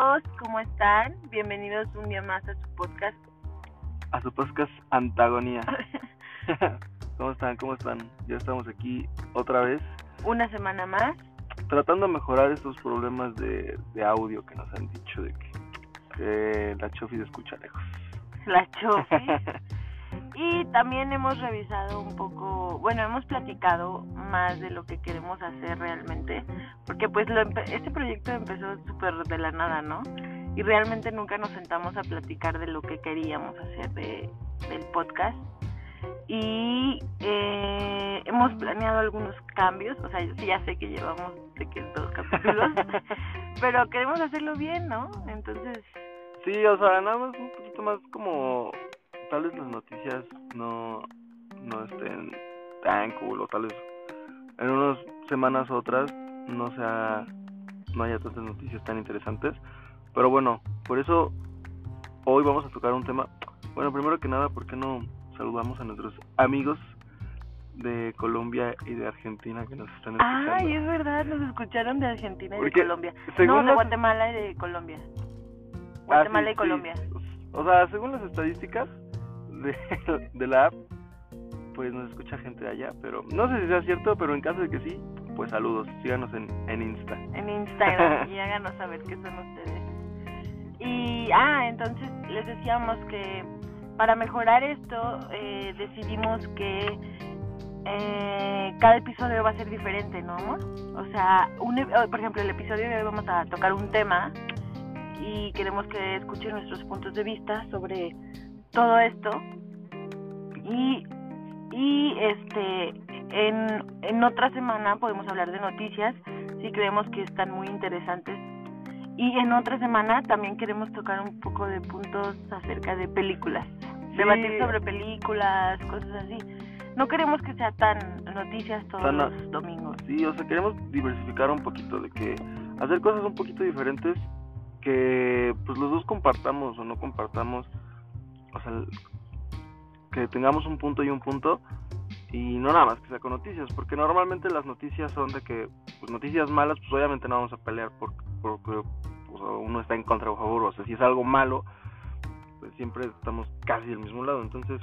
amigos, ¿cómo están? Bienvenidos un día más a su podcast. A su podcast Antagonía. ¿Cómo están? ¿Cómo están? Ya estamos aquí otra vez. Una semana más. Tratando de mejorar estos problemas de, de audio que nos han dicho de que, que la Chofi se escucha lejos. La Chofi. y también hemos revisado un poco, bueno, hemos platicado más de lo que queremos hacer realmente, porque pues lo este proyecto empezó súper de la nada, ¿no? Y realmente nunca nos sentamos a platicar de lo que queríamos hacer de, del podcast. Y eh, hemos planeado algunos cambios, o sea, ya sé que llevamos de que dos capítulos, pero queremos hacerlo bien, ¿no? Entonces... Sí, o sea, nada más un poquito más como tal vez las noticias no, no estén tan cool o tal vez en unas semanas otras no sea no haya tantas noticias tan interesantes. Pero bueno por eso hoy vamos a tocar un tema. Bueno primero que nada por qué no saludamos a nuestros amigos de Colombia y de Argentina que nos están escuchando ay es verdad nos escucharon de Argentina y de Colombia. no de Guatemala y de Colombia. Ah, Guatemala y Colombia. O sea según las estadísticas de, de la app, pues nos escucha gente de allá, pero no sé si sea cierto, pero en caso de que sí, pues saludos, síganos en, en Insta. En Instagram y háganos saber qué son ustedes. Y, ah, entonces les decíamos que para mejorar esto eh, decidimos que eh, cada episodio va a ser diferente, ¿no, amor? O sea, un, e, por ejemplo, el episodio de hoy vamos a tocar un tema y queremos que escuchen nuestros puntos de vista sobre todo esto. Y, y este en, en otra semana podemos hablar de noticias si creemos que están muy interesantes. Y en otra semana también queremos tocar un poco de puntos acerca de películas. Debatir sobre películas cosas así. No queremos que sea tan noticias todos los domingos. Sí o sea queremos diversificar un poquito de que hacer cosas un poquito diferentes que pues los dos compartamos o no compartamos o sea, que tengamos un punto y un punto y no nada más que sea con noticias, porque normalmente las noticias son de que, pues noticias malas, pues obviamente no vamos a pelear porque, pues, uno está en contra o a favor, o sea, si es algo malo, pues siempre estamos casi del mismo lado, entonces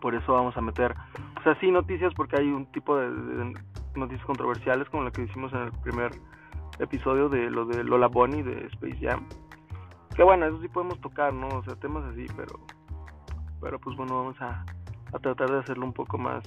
por eso vamos a meter, o sea, sí noticias porque hay un tipo de, de noticias controversiales como la que hicimos en el primer episodio de lo de Lola Bonnie de Space Jam, que bueno, eso sí podemos tocar, ¿no? O sea, temas así, pero pero pues bueno, vamos a, a tratar de hacerlo un poco más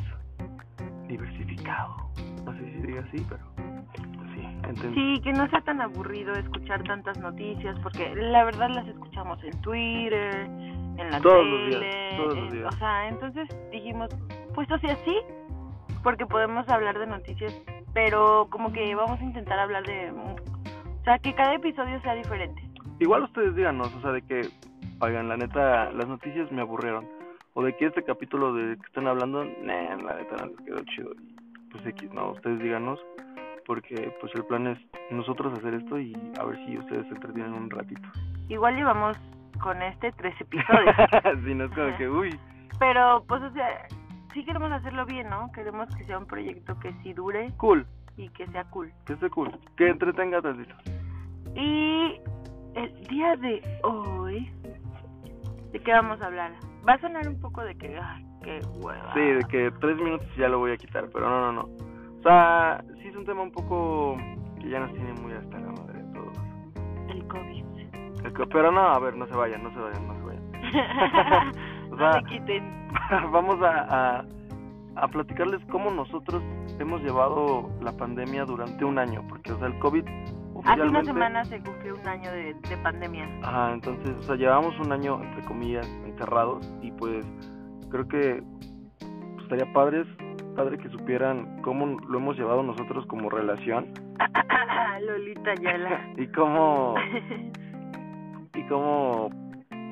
diversificado. No sé si diga así, pero pues sí, entendí. Sí, que no sea tan aburrido escuchar tantas noticias, porque la verdad las escuchamos en Twitter, en la todos tele, los días, todos los días. o sea, entonces dijimos, pues o sea, sí, porque podemos hablar de noticias, pero como que vamos a intentar hablar de, o sea, que cada episodio sea diferente igual ustedes díganos, o sea, de que, oigan, la neta, las noticias me aburrieron. O de que este capítulo de que están hablando, nah, la neta no les quedó chido. Pues X, no, ustedes díganos, porque pues el plan es nosotros hacer esto y a ver si ustedes se entretienen un ratito. Igual llevamos con este tres episodios. sí, no es como que, uy. Pero, pues, o sea, sí queremos hacerlo bien, ¿no? Queremos que sea un proyecto que sí dure. Cool. Y que sea cool. Que esté cool. Que entretenga tantito. Y el día de hoy, ¿de qué vamos a hablar? Va a sonar un poco de que, ay, qué hueva. Sí, de que tres minutos ya lo voy a quitar, pero no, no, no. O sea, sí es un tema un poco que ya nos tiene muy hasta la madre de todos. El COVID. El co pero no, a ver, no se vayan, no se vayan, no se vayan. o sea, no se quiten. vamos a, a, a platicarles cómo nosotros hemos llevado la pandemia durante un año, porque, o sea, el COVID Hace una semana se cumplió un año de, de pandemia. Ajá, entonces, o sea, llevamos un año, entre comillas, encerrados y pues creo que pues, estaría padres, padre que supieran cómo lo hemos llevado nosotros como relación. Lolita Yala. y cómo... y cómo...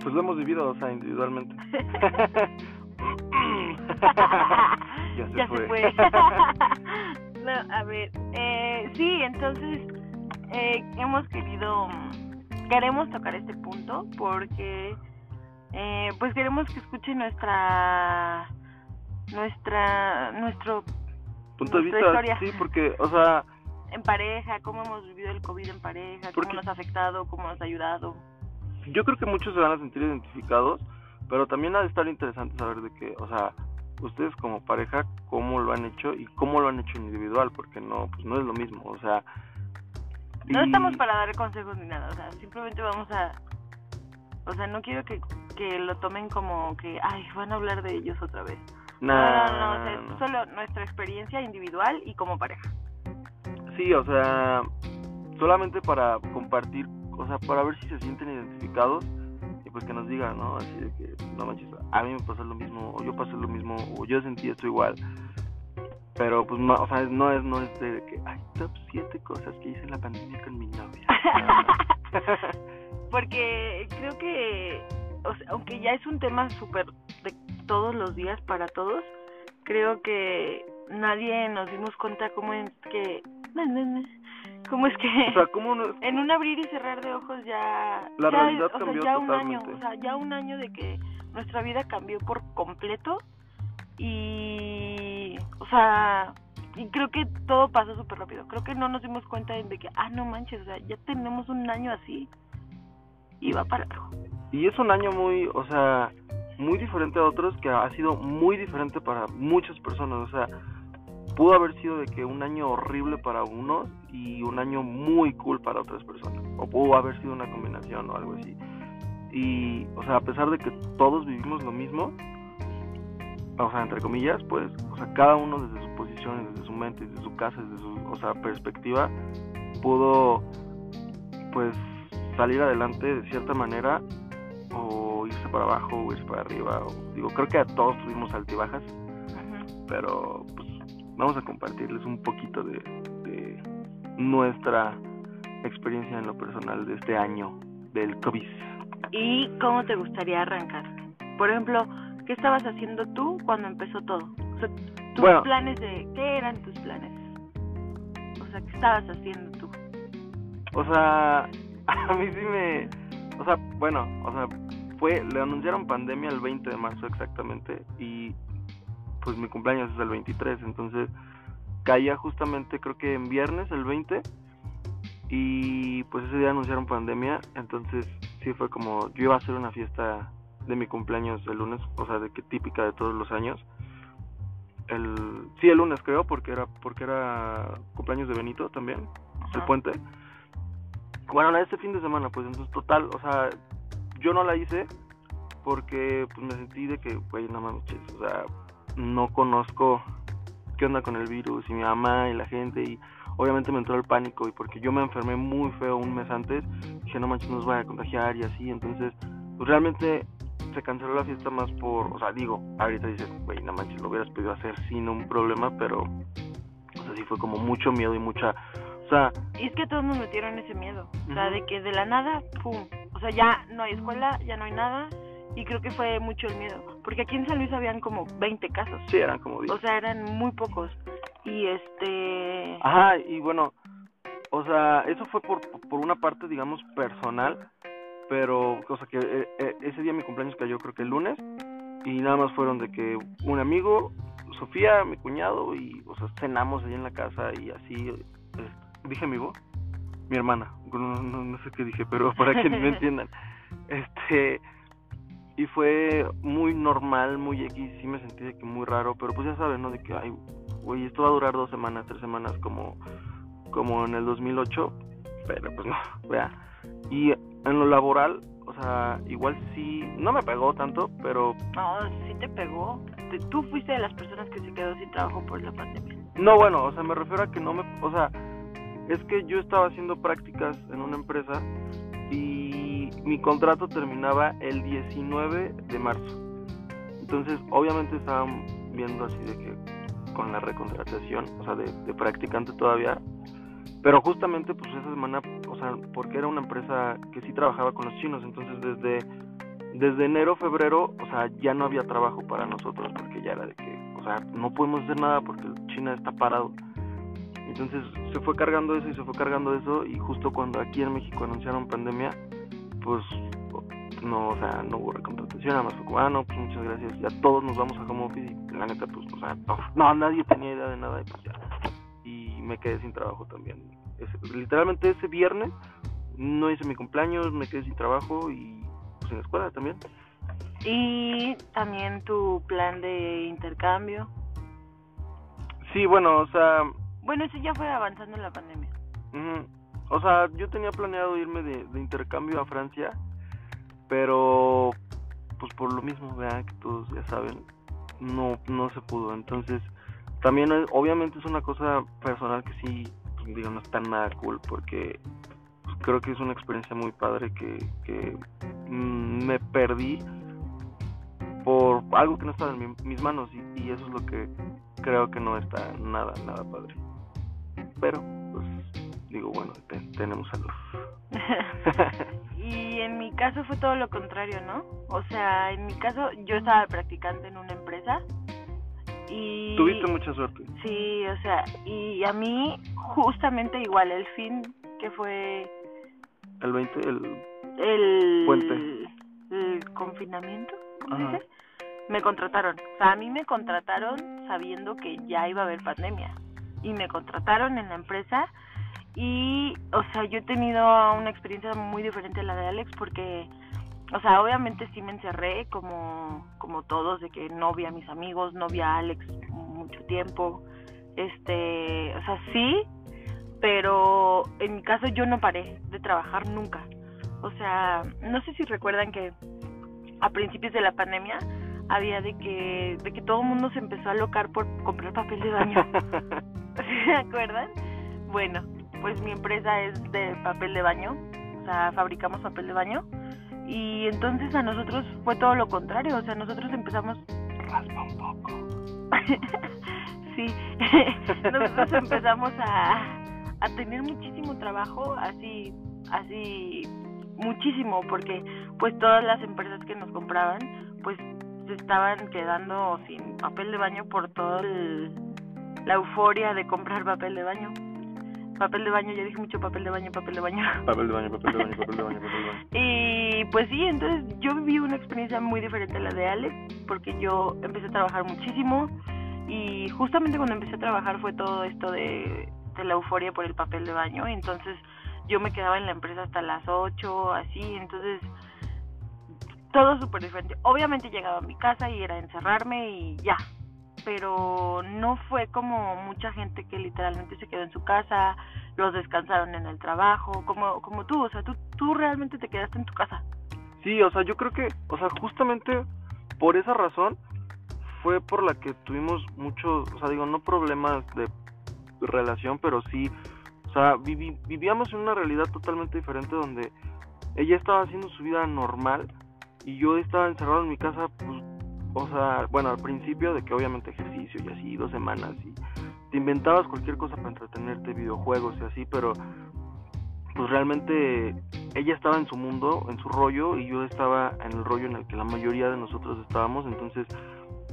Pues lo hemos vivido, o sea, individualmente. ya se fue. no, a ver, eh, sí, entonces eh, hemos querido, queremos tocar este punto porque eh, pues queremos que escuchen nuestra, nuestra, nuestro punto de vista, sí, porque, o sea, en pareja, cómo hemos vivido el COVID en pareja, cómo nos ha afectado, cómo nos ha ayudado. Yo creo que muchos se van a sentir identificados, pero también ha de estar interesante saber de que, o sea, ustedes como pareja, cómo lo han hecho y cómo lo han hecho individual, porque no, pues no es lo mismo, o sea... No estamos para dar consejos ni nada, o sea, simplemente vamos a... O sea, no quiero que, que lo tomen como que, ay, van a hablar de ellos otra vez. no, no, no, no, solo nuestra experiencia individual y como pareja. Sí, o sea, solamente para compartir, o sea, para ver si se sienten identificados y pues que nos digan, ¿no? Así de que, no manches, a mí me pasó lo mismo, o yo pasé lo mismo, o yo sentí esto igual. Pero pues, no, o sea, no es, no es de que, ay, top 7 cosas que hice en la pandemia con mi novia. Porque creo que, o sea, aunque ya es un tema súper de todos los días para todos, creo que nadie nos dimos cuenta cómo es que ¿Cómo es que en un abrir y cerrar de ojos ya la realidad cambió ya un año, o sea, ya un año de que nuestra vida cambió por completo y o sea, y creo que todo pasó súper rápido. Creo que no nos dimos cuenta de que ah, no manches, o sea, ya tenemos un año así y va para algo. Y es un año muy, o sea, muy diferente a otros que ha sido muy diferente para muchas personas, o sea, pudo haber sido de que un año horrible para unos y un año muy cool para otras personas. O pudo haber sido una combinación o algo así. Y, o sea, a pesar de que todos vivimos lo mismo, o sea, entre comillas, pues, o sea, cada uno desde su posición, desde su mente, desde su casa, desde su, o sea, perspectiva, pudo, pues, salir adelante de cierta manera o irse para abajo o irse para arriba. O, digo, creo que a todos tuvimos altibajas, pero pues vamos a compartirles un poquito de, nuestra experiencia en lo personal de este año del COVID. ¿Y cómo te gustaría arrancar? Por ejemplo, ¿qué estabas haciendo tú cuando empezó todo? O sea, tus planes de... ¿Qué eran tus planes? O sea, ¿qué estabas haciendo tú? O sea, a mí sí me... O sea, bueno, o sea, fue... Le anunciaron pandemia el 20 de marzo exactamente y pues mi cumpleaños es el 23, entonces caía justamente creo que en viernes el 20 y pues ese día anunciaron pandemia, entonces sí fue como yo iba a hacer una fiesta de mi cumpleaños el lunes, o sea, de que típica de todos los años. El sí el lunes creo porque era porque era cumpleaños de Benito también, el puente. Bueno, este fin de semana, pues entonces total, o sea, yo no la hice porque pues me sentí de que, güey, no mames, o sea, no conozco qué onda con el virus y mi mamá y la gente y obviamente me entró el pánico y porque yo me enfermé muy feo un mes antes, dije no manches nos voy a contagiar y así, entonces pues realmente se canceló la fiesta más por, o sea digo, ahorita dices, güey no manches lo hubieras podido hacer sin un problema, pero o sea sí fue como mucho miedo y mucha, o sea... Y es que todos nos metieron ese miedo, o sea de que de la nada, pum, o sea ya no hay escuela, ya no hay nada y creo que fue mucho el miedo, porque aquí en San Luis habían como 20 casos. Sí, eran como 10. O sea, eran muy pocos. Y este... Ajá, y bueno, o sea, eso fue por, por una parte, digamos, personal, pero, o sea, que eh, eh, ese día mi cumpleaños cayó creo que el lunes, y nada más fueron de que un amigo, Sofía, mi cuñado, y, o sea, cenamos ahí en la casa y así, dije amigo, mi hermana, no, no, no sé qué dije, pero para que me entiendan, este y fue muy normal, muy X, sí me sentí de que muy raro, pero pues ya sabes, ¿no? De que, ay, güey, esto va a durar dos semanas, tres semanas como, como en el 2008, pero pues no, vea. Y en lo laboral, o sea, igual sí, no me pegó tanto, pero... No, sí te pegó. Tú fuiste de las personas que se quedó sin trabajo por la pandemia. No, bueno, o sea, me refiero a que no me, o sea, es que yo estaba haciendo prácticas en una empresa y mi contrato terminaba el 19 de marzo. Entonces, obviamente estaban viendo así de que con la recontratación, o sea, de, practicante todavía, pero justamente pues esa semana, o sea, porque era una empresa que sí trabajaba con los chinos, entonces desde desde enero, febrero, o sea, ya no había trabajo para nosotros porque ya era de que, o sea, no podemos hacer nada porque China está parado. Entonces se fue cargando eso y se fue cargando eso y justo cuando aquí en México anunciaron pandemia, pues no, o sea, no hubo recontratación, nada más fue como, ah, no, pues muchas gracias, ya todos nos vamos a home office y la neta, pues, sea, no, nadie tenía idea de nada y pues. Y me quedé sin trabajo también. Literalmente ese viernes no hice mi cumpleaños, me quedé sin trabajo y pues en la escuela también. Y también tu plan de intercambio. Sí, bueno, o sea... Bueno, eso ya fue avanzando en la pandemia. O sea, yo tenía planeado irme de, de intercambio a Francia, pero pues por lo mismo, vean que todos ya saben, no no se pudo. Entonces, también obviamente es una cosa personal que sí, digo, no está nada cool porque creo que es una experiencia muy padre que, que mm, me perdí por algo que no estaba en mis manos y, y, eso es lo que creo que no está nada, nada padre. Pero, pues, digo, bueno, tenemos salud. y en mi caso fue todo lo contrario, ¿no? O sea, en mi caso yo estaba practicante en una empresa y... Tuviste mucha suerte. Sí, o sea, y a mí justamente igual, el fin que fue... El 20, el... El... Puente. El, confinamiento, ¿cómo dice? Me contrataron. O sea, a mí me contrataron sabiendo que ya iba a haber pandemia. Y me contrataron en la empresa y, o sea, yo he tenido una experiencia muy diferente a la de Alex porque, o sea, obviamente sí me encerré como, como todos, de que no vi a mis amigos, no vi a Alex mucho tiempo. Este, o sea, sí, pero en mi caso yo no paré de trabajar nunca. O sea, no sé si recuerdan que a principios de la pandemia había de que de que todo el mundo se empezó a locar por comprar papel de baño. ¿Se acuerdan? Bueno, pues mi empresa es de papel de baño, o sea, fabricamos papel de baño. Y entonces a nosotros fue todo lo contrario, o sea, nosotros empezamos... Raspa un poco. sí, nosotros empezamos a, a tener muchísimo trabajo, así, así, muchísimo, porque pues todas las empresas que nos compraban, pues se estaban quedando sin papel de baño por toda la euforia de comprar papel de baño. Papel de baño, ya dije mucho papel de baño, papel de baño. Papel de baño, papel de baño, papel de baño, papel de baño. Y pues sí, entonces yo viví una experiencia muy diferente a la de Alex, porque yo empecé a trabajar muchísimo y justamente cuando empecé a trabajar fue todo esto de, de la euforia por el papel de baño, entonces yo me quedaba en la empresa hasta las 8, así, entonces todo súper diferente. Obviamente llegaba a mi casa y era encerrarme y ya, pero no fue como mucha gente que literalmente se quedó en su casa, los descansaron en el trabajo, como como tú, o sea, tú tú realmente te quedaste en tu casa. Sí, o sea, yo creo que, o sea, justamente por esa razón fue por la que tuvimos muchos, o sea, digo, no problemas de relación, pero sí, o sea, vivíamos en una realidad totalmente diferente donde ella estaba haciendo su vida normal y yo estaba encerrado en mi casa, pues o sea, bueno, al principio de que obviamente ejercicio y así, dos semanas y te inventabas cualquier cosa para entretenerte, videojuegos y así, pero pues realmente ella estaba en su mundo, en su rollo y yo estaba en el rollo en el que la mayoría de nosotros estábamos, entonces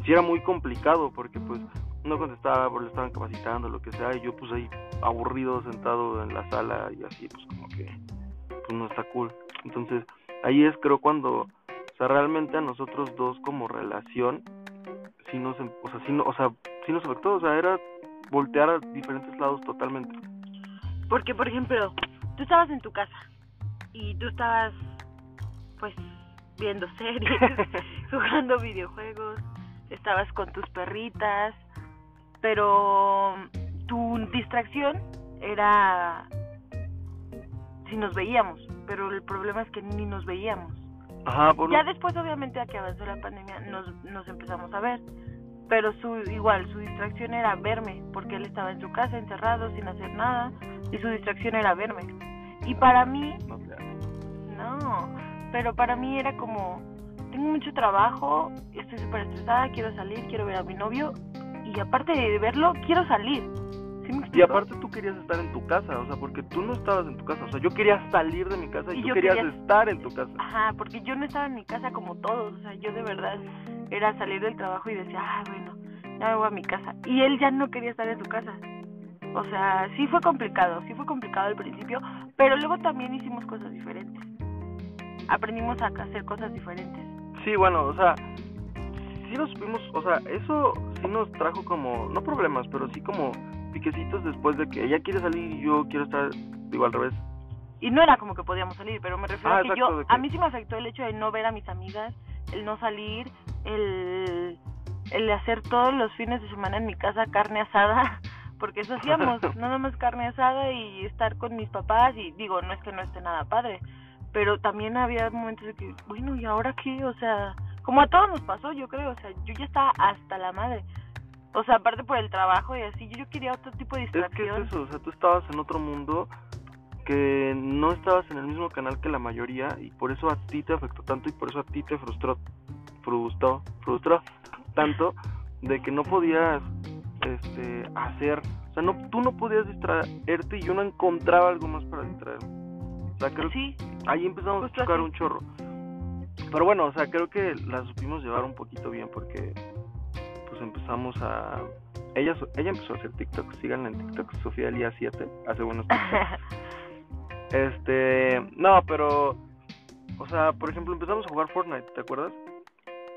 sí era muy complicado porque pues no contestaba porque le estaban capacitando, lo que sea, y yo pues ahí aburrido sentado en la sala y así pues como que pues no está cool. Entonces ahí es creo cuando o sea, realmente a nosotros dos como relación, sí nos, em, o sea, sí, no, o sea, sí nos afectó, o sea, era voltear a diferentes lados totalmente. Porque, por ejemplo, tú estabas en tu casa y tú estabas, pues, viendo series, jugando videojuegos, estabas con tus perritas, pero tu distracción era si nos veíamos, pero el problema es que ni nos veíamos. Ya después, obviamente, a que avanzó la pandemia, nos, nos empezamos a ver. Pero su igual, su distracción era verme, porque él estaba en su casa encerrado, sin hacer nada, y su distracción era verme. Y para mí, no, pero para mí era como, tengo mucho trabajo, estoy súper estresada, quiero salir, quiero ver a mi novio, y aparte de verlo, quiero salir y aparte tú querías estar en tu casa, o sea, porque tú no estabas en tu casa, o sea, yo quería salir de mi casa y, tú querías estar en tu casa. Ajá, porque yo no estaba en mi casa como todos, o sea, yo de verdad era salir del trabajo y decía, ah, bueno, ya me voy a mi casa. Y él ya no quería estar en su casa. O sea, sí fue complicado, sí fue complicado al principio, pero luego también hicimos cosas diferentes. Aprendimos a hacer cosas diferentes. Sí, bueno, o sea, sí nos vimos, o sea, eso sí nos trajo como, no problemas, pero sí como piquecitos después de que ella quiere salir y yo quiero estar, digo, al revés. Y no era como que podíamos salir, pero me refiero Ah, a que exacto, yo, a mí sí me afectó el hecho de no ver a mis amigas, el no salir, el, el hacer todos los fines de semana en mi casa carne asada, porque eso hacíamos, nada más carne asada y estar con mis papás y digo, no es que no esté nada padre, pero también había momentos de que, bueno, ¿y ahora qué? O sea, como a todos nos pasó, yo creo, o sea, yo ya estaba hasta la madre. O sea, aparte por el trabajo y así, yo, yo quería otro tipo de Es que distracción. es eso, o sea, tú estabas en otro mundo que no estabas en el mismo canal que la mayoría y por eso a ti te afectó tanto y por eso a ti te frustró, frustró, frustró tanto de que no podías este, hacer, o sea, no, tú no podías distraerte y yo no encontraba algo más para distraerme. O sea, creo Sí, ahí empezamos Justo a chocar así. un chorro. Pero bueno, o sea, creo que la supimos llevar un poquito bien porque empezamos a... Ella, ella empezó a hacer TikTok, síganla en TikTok, Sofía Elías 7, hace buenos TikToks. Este, no, pero, o sea, por ejemplo, empezamos a jugar Fortnite, ¿te acuerdas?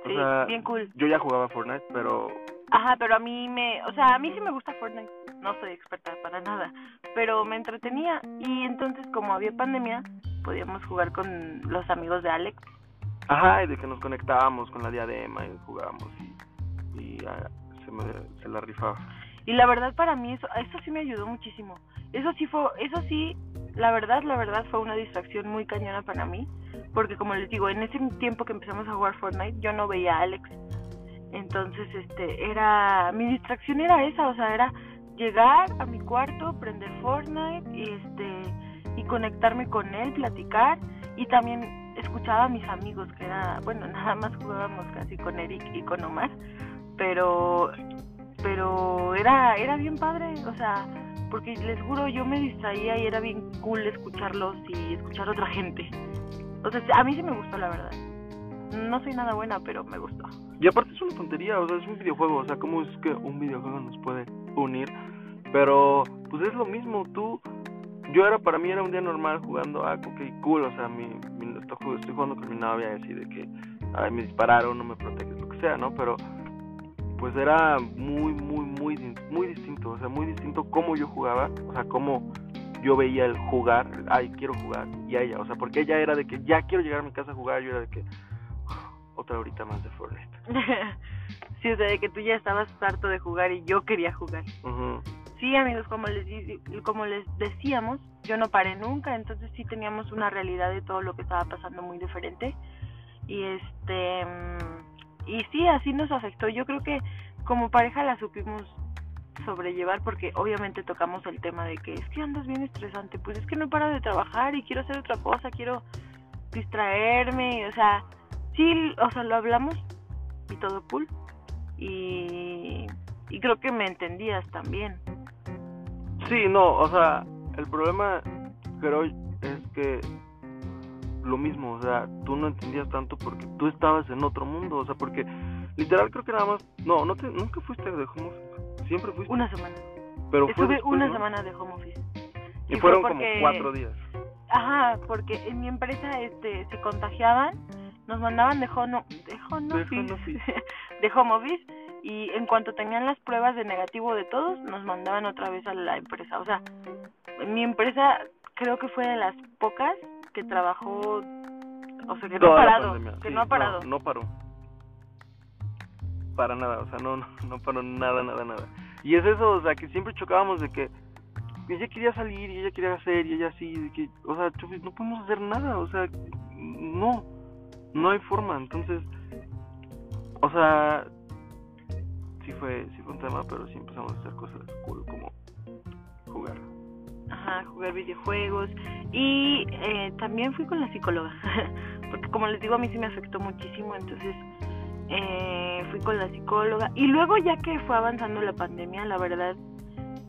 O sí, sea, bien cool. yo ya jugaba Fortnite, pero Ajá, pero a mí me, o sea, a mí sí me gusta Fortnite. No soy experta para nada, pero me entretenía y entonces como había pandemia, podíamos jugar con los amigos de Alex. Ajá, y de que nos conectábamos con la diadema y jugábamos y, y ah, se, me, se la rifaba. Y la verdad para mí eso eso sí me ayudó muchísimo. Eso sí fue eso sí, la verdad, la verdad fue una distracción muy cañona para mí, porque como les digo, en ese tiempo que empezamos a jugar Fortnite, yo no veía a Alex. Entonces, este, era mi distracción era esa, o sea, era llegar a mi cuarto, prender Fortnite y este y conectarme con él, platicar y también escuchaba a mis amigos que era, bueno, nada más jugábamos casi con Eric y con Omar, pero pero era era bien padre, o sea, porque les juro yo me distraía y era bien cool escucharlos y escuchar a otra gente. O sea, a mí sí me gustó la verdad. No soy nada buena, pero me gustó. Y aparte es una tontería, o sea, es un videojuego, o sea, ¿cómo es que un videojuego nos puede unir? Pero, pues es lo mismo, tú, yo era, para mí era un día normal jugando, ah, ok, cool, o sea, mi, mi- estoy, jug- estoy jugando con mi novia, así de que, ay, me dispararon, no me proteges, lo que sea, ¿no? Pero, pues era muy, muy, muy, muy distinto, o sea, muy distinto cómo yo jugaba, o sea, cómo yo veía el jugar, ay, quiero jugar, y a ella, o sea, porque ella era de que ya quiero llegar a mi casa a jugar, yo era de que, otra horita más de Fortnite. sí, o sea, de que tú ya estabas harto de jugar y yo quería jugar. Sí, amigos, como les, como les decíamos, yo no paré nunca, entonces sí teníamos una realidad de todo lo que estaba pasando muy diferente. Y este mm, y sí, así nos afectó. Yo creo que como pareja la supimos sobrellevar porque obviamente tocamos el tema de que es que andas bien estresante, pues es que no paro de trabajar y quiero hacer otra cosa, quiero distraerme, o sea, sí, o sea, lo hablamos y todo cool. Y, y creo que me entendías también. Sí, no, o sea, el problema creo es que lo mismo, o sea, tú no entendías tanto porque tú estabas en otro mundo, o sea, porque literal creo que nada más, no, no te, nunca fuiste de home office, siempre fuiste, Una semana. pero fue Estuve después, una ¿no? semana de home office. y y fueron fue como cuatro días. Ajá, porque en mi empresa este se contagiaban, nos mandaban de home, de home De office, home office. de home office y en cuanto tenían las pruebas de negativo de todos, nos mandaban otra vez a la empresa. O sea, mi empresa creo que fue de las pocas que trabajó, o sea, que no ha parado, que sí, no ha parado. No, paró. Para nada, o sea, no, no, no paró nada, nada, nada. Y es eso, o sea, que siempre chocábamos de que ella quería salir y ella quería hacer y ella de que, o sea, no podemos hacer nada, o sea, no, no hay forma, entonces, o sea, sí fue, sí fue un tema, pero sí empezamos a hacer cosas cool como jugar. Ajá, jugar videojuegos. Y eh, también fui con la psicóloga. Porque como les digo, a mí sí me afectó muchísimo. Entonces eh, fui con la psicóloga. Y luego ya que fue avanzando la pandemia, la verdad,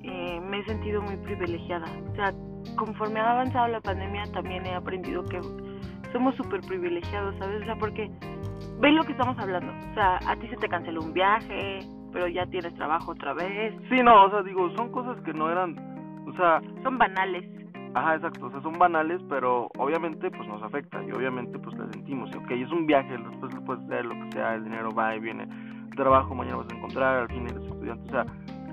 eh, me he sentido muy privilegiada. O sea, conforme ha avanzado la pandemia, también he aprendido que somos súper privilegiados, ¿sabes? O sea, porque ven lo que estamos hablando. O sea, a ti se te canceló un viaje, pero ya tienes trabajo otra vez. Sí, no, o sea, digo, son cosas que no eran, o sea, Son banales. Ajá, exacto, o sea, son banales, pero obviamente pues nos afecta y obviamente pues la sentimos. Y, ok, es un viaje, después lo puedes hacer, lo que sea, el dinero va y viene, el trabajo mañana vas a encontrar, al fin eres estudiante, o sea,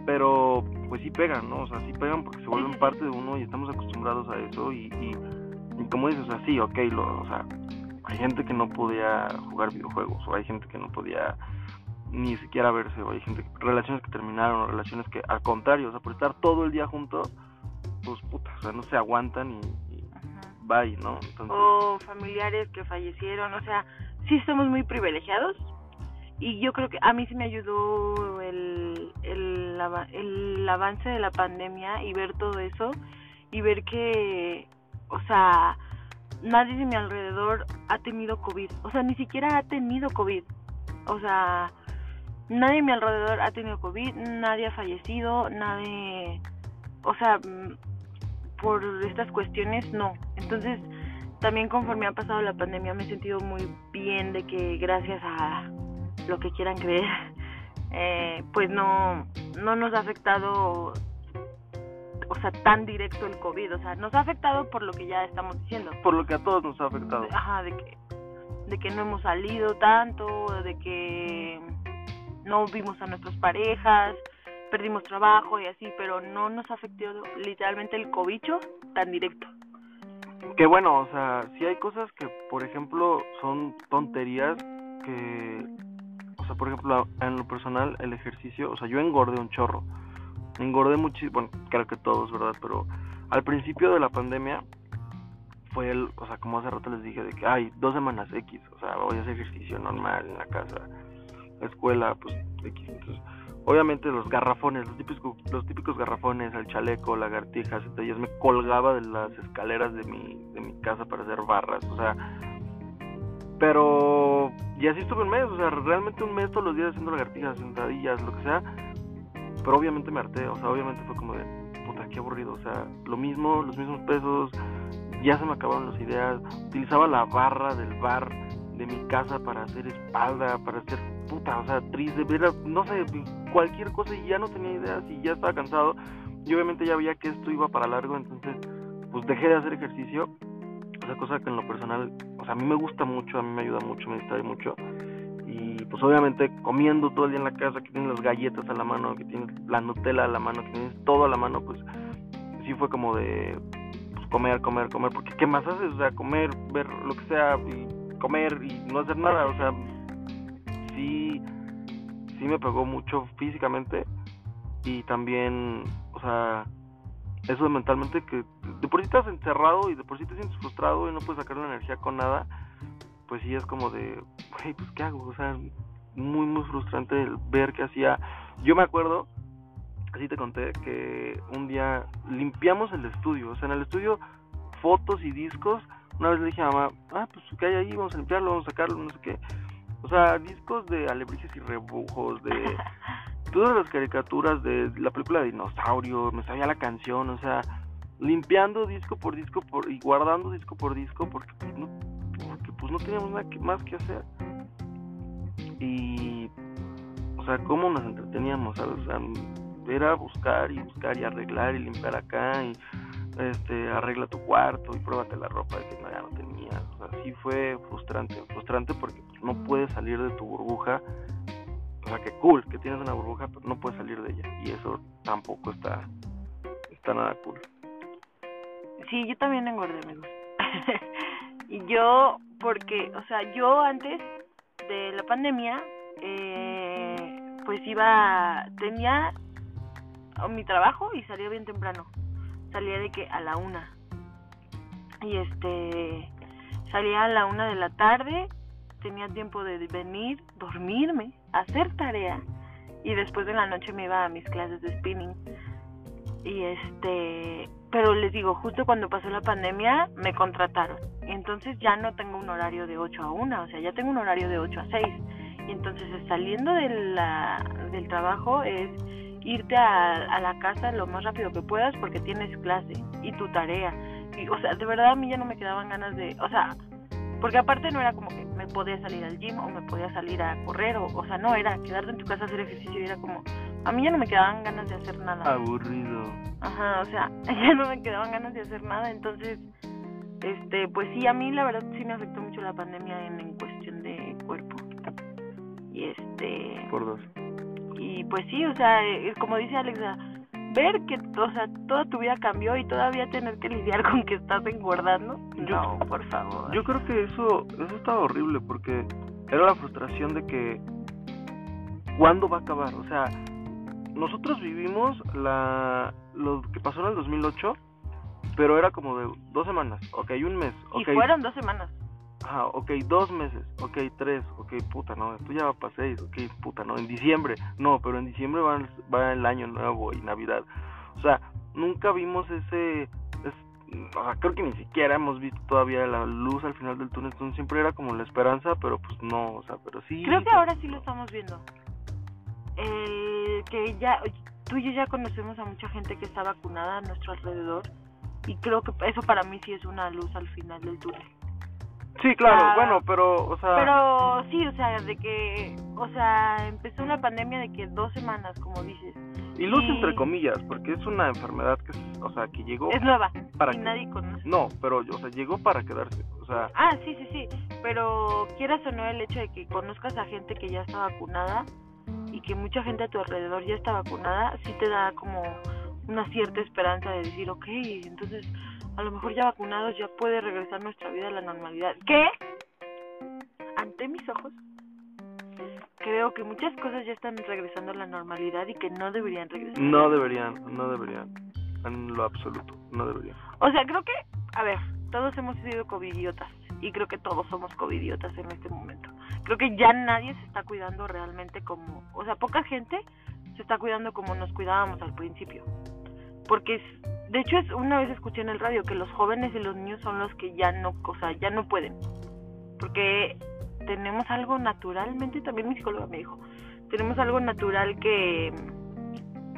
pero pues sí pegan, ¿no? O sea, sí pegan porque se vuelven parte de uno y estamos acostumbrados a eso y, y, como dices, así, ok, lo, o sea, hay gente que no podía jugar videojuegos o hay gente que no podía ni siquiera verse o hay gente, relaciones que terminaron o relaciones que al contrario, o sea, por estar todo el día juntos, pues puta, o sea, no se aguantan y, bye, ¿no? O familiares que fallecieron, o sea, sí estamos muy privilegiados y yo creo que a mí sí me ayudó el, el, el avance de la pandemia y ver todo eso y ver que, o sea, nadie de mi alrededor ha tenido COVID, o sea, ni siquiera ha tenido COVID, o sea, nadie de mi alrededor ha tenido COVID, nadie ha fallecido, nadie, o sea, por estas cuestiones no. Entonces, también conforme ha pasado la pandemia me he sentido muy bien de que gracias a lo que quieran creer, eh, pues no, no nos ha afectado, o sea, tan directo el COVID, o sea, nos ha afectado por lo que ya estamos diciendo. Por lo que a todos nos ha afectado. Ajá, de que, de que no hemos salido tanto, de que no vimos a nuestras parejas, perdimos trabajo y así, pero no nos afectó literalmente el cobicho tan directo. Que bueno, o sea, sí hay cosas que, por ejemplo, son tonterías que, o sea, por ejemplo, en lo personal, el ejercicio, o sea, yo engordé un chorro. Engordé muchísimo, bueno, creo que todos, ¿verdad? Pero al principio de la pandemia fue el, o sea, como hace rato les dije, de que, hay dos semanas X, o sea, voy a hacer ejercicio normal en la casa, la escuela, pues X, entonces obviamente los garrafones, los típicos, los típicos garrafones, el chaleco, lagartijas, entonces me colgaba de las escaleras de mi, de mi casa para hacer barras, o sea, pero y así estuve un mes, o sea, realmente un mes todos los días haciendo lagartijas, sentadillas, lo que sea, pero obviamente me harté, o sea, obviamente fue como de, puta, qué aburrido, o sea, lo mismo, los mismos pesos, ya se me acabaron las ideas, utilizaba la barra del bar de mi casa para hacer espalda, para hacer puta, o sea, triste, no sé, cualquier cosa y ya no tenía ideas y ya estaba cansado. Y obviamente ya veía que esto iba para largo, entonces pues dejé de hacer ejercicio, esa cosa que en lo personal, o sea, a mí me gusta mucho, a mí me ayuda mucho, me distrae mucho. Y pues obviamente comiendo todo el día en la casa, que tienes las galletas a la mano, que tienes la Nutella a la mano, que tienes todo a la mano, pues sí fue como de pues, comer, comer, comer, porque ¿qué más haces? O sea, comer, ver lo que sea y comer y no hacer nada, o sea, sí sí me pegó mucho físicamente y también, o sea, eso de mentalmente que de por sí estás encerrado y de por sí te sientes frustrado y no puedes sacar la energía con nada, pues sí es como de, güey, pues qué hago, o sea, muy muy frustrante el ver que hacía. Yo me acuerdo, así te conté, que un día limpiamos el estudio, o sea, en el estudio fotos y discos, una vez le dije a mamá, ah, pues que hay ahí, vamos a limpiarlo, vamos a sacarlo, no sé qué o sea, discos de alebrijes y rebujos, de todas las caricaturas de la película de dinosaurio, me sabía la canción, o sea, limpiando disco por disco por, y guardando disco por disco porque pues no, porque pues no teníamos nada más que hacer. Y, o sea, cómo nos entreteníamos, O sea, era buscar y buscar y arreglar y limpiar acá y este, arregla tu cuarto y pruébate la ropa que no, ya no tenías. O sea, sí fue frustrante, frustrante porque pues, no puedes salir de tu burbuja. O sea, que cool que tienes una burbuja, pero no puedes salir de ella. Y eso tampoco está, está nada cool. Sí, yo también engordé, amigos. y yo, porque, o sea, yo antes de la pandemia, eh, pues iba, tenía mi trabajo y salía bien temprano salía de que a la una. Y este, salía a la una de la tarde, tenía tiempo de venir, dormirme, hacer tarea y después de la noche me iba a mis clases de spinning. Y este, pero les digo, justo cuando pasó la pandemia me contrataron. Y entonces ya no tengo un horario de 8 a 1, o sea, ya tengo un horario de 8 a 6. Y entonces saliendo de del trabajo es irte a, la casa lo más rápido que puedas porque tienes clase y tu tarea. Y, o sea, de verdad a mí ya no me quedaban ganas de, o sea, porque aparte no era como que me podía salir al gym o me podía salir a correr, o, o sea, no, era quedarte en tu casa a hacer ejercicio y era como, a mí ya no me quedaban ganas de hacer nada. Aburrido. Ajá, o sea, ya no me quedaban ganas de hacer nada, entonces, este, pues sí, a mí la verdad sí me afectó mucho la pandemia en, en cuestión de cuerpo. Y este... Por dos. y pues sí, o sea, eh, como dice Alexa, ver que, o sea, toda tu vida cambió y todavía tener que lidiar con que estás engordando. no, por favor. Yo creo que eso, eso estaba horrible porque era la frustración de que ¿cuándo va a acabar? O sea, nosotros vivimos la lo que pasó en el 2008, pero era como de dos semanas, ok, un mes. Okay. Y fueron dos semanas. Ajá, ok, dos meses, ok, tres, ok, puta, no, esto ya va para seis, ok, puta, no, en diciembre, no, pero en diciembre va, el año nuevo y Navidad. O sea, nunca vimos ese, sea, creo que ni siquiera hemos visto todavía la luz al final del túnel, siempre era como la esperanza, pero pues no, o sea, pero sí. Creo que ahora sí lo estamos viendo. Eh, que ya, tú y yo ya conocemos a mucha gente que está vacunada a nuestro alrededor y creo que eso para mí sí es una luz al final del túnel. Sí, claro, bueno, pero, o sea... Pero sí, o sea, de que, o sea, empezó una pandemia de que dos semanas, como dices. Y luz entre comillas, porque es una enfermedad que, o sea, que llegó... Es nueva, para y nadie conoce. No, pero, o sea, llegó para quedarse, o sea... Ah, sí, sí, sí, pero quieras o no el hecho de que conozcas a gente que ya está vacunada y que mucha gente a tu alrededor ya está vacunada, sí te da como una cierta esperanza de decir, ok, entonces a lo mejor ya vacunados ya puede regresar nuestra vida a la normalidad. ¿Qué? Ante mis ojos, creo que muchas cosas ya están regresando a la normalidad y que no deberían regresar. No deberían, no deberían. En lo absoluto, no deberían. O sea, creo que, a ver, todos hemos sido covidiotas y creo que todos somos covidiotas en este momento. Creo que ya nadie se está cuidando realmente como, o sea, poca gente se está cuidando como nos cuidábamos al principio. Porque de hecho, es, una vez escuché en el radio que los jóvenes y los niños son los que ya no, o sea, ya no pueden. Porque tenemos algo naturalmente, también mi psicóloga me dijo, tenemos algo natural que,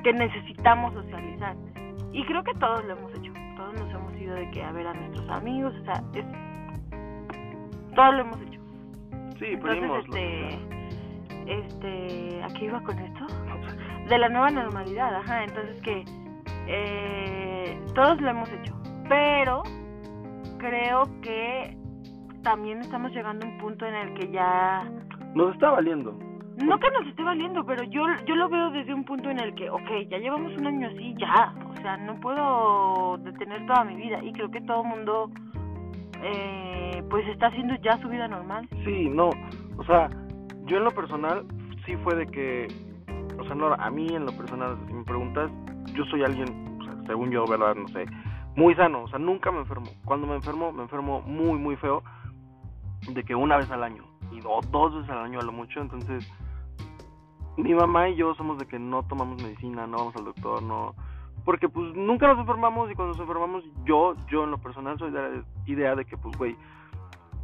que necesitamos socializar. Y creo que todos lo hemos hecho. Todos nos hemos ido de que a ver a nuestros amigos, o sea, es, todos lo hemos hecho. Sí, Entonces, este, este, ¿a qué iba con esto? De la nueva normalidad, ajá, entonces que eh, todos lo hemos hecho, pero creo que también estamos llegando a un punto en el que ya... Nos está valiendo. No que nos esté valiendo, pero yo, yo lo veo desde un punto en el que, ok, ya llevamos un año así, ya, o sea, no puedo detener toda mi vida y creo que todo el mundo eh, pues está haciendo ya su vida normal. Sí, no, o sea, yo en lo personal sí fue de que, o sea, no, a mí en lo personal, si me preguntas, yo soy alguien, según yo, ¿verdad? No sé, muy sano, o sea, nunca me enfermo. Cuando me enfermo, me enfermo muy, muy feo, de que una vez al año, y o dos veces al año a lo mucho, entonces mi mamá y yo somos de que no tomamos medicina, no vamos al doctor, no porque pues nunca nos enfermamos y cuando nos enfermamos yo yo en lo personal soy de la idea de que pues güey